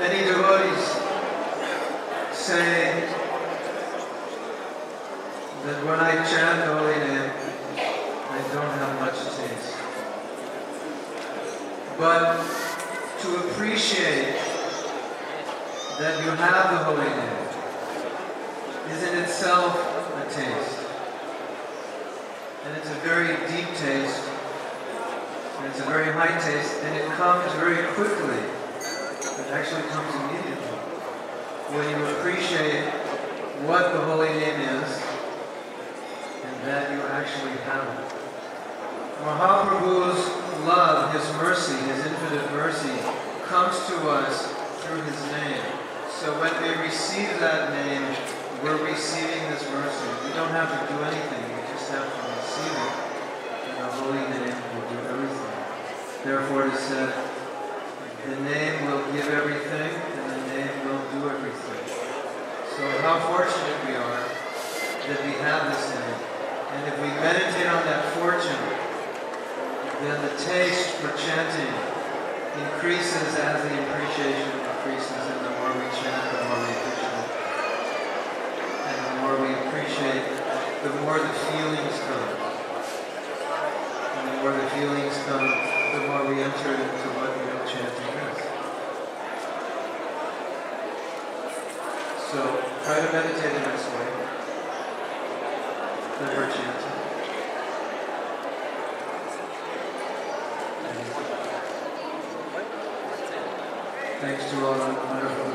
Many devotees say that when I chant the holy name, I don't have much taste. But to appreciate that you have the holy name is in itself a taste. And it's a very deep taste, and it's a very high taste, and it comes very quickly. Actually comes immediately. When you appreciate what the holy name is, and that you actually have it. Mahaprabhu's love, his mercy, his infinite mercy, comes to us through his name. So when we receive that name, we're receiving this mercy. We don't have to do anything, we just have to receive it. And the holy name will do everything. Therefore it is said, the name will give everything, and the name will do everything. So how fortunate we are that we have this name. And if we meditate on that fortune, then the taste for chanting increases as the appreciation increases, and the more we chant, the more we appreciate. And the more we appreciate, the more the feelings come. And the more the feelings come, the more we enter into what real chanting is. So try to meditate in this way. That we're chanting. Thanks to all the wonderful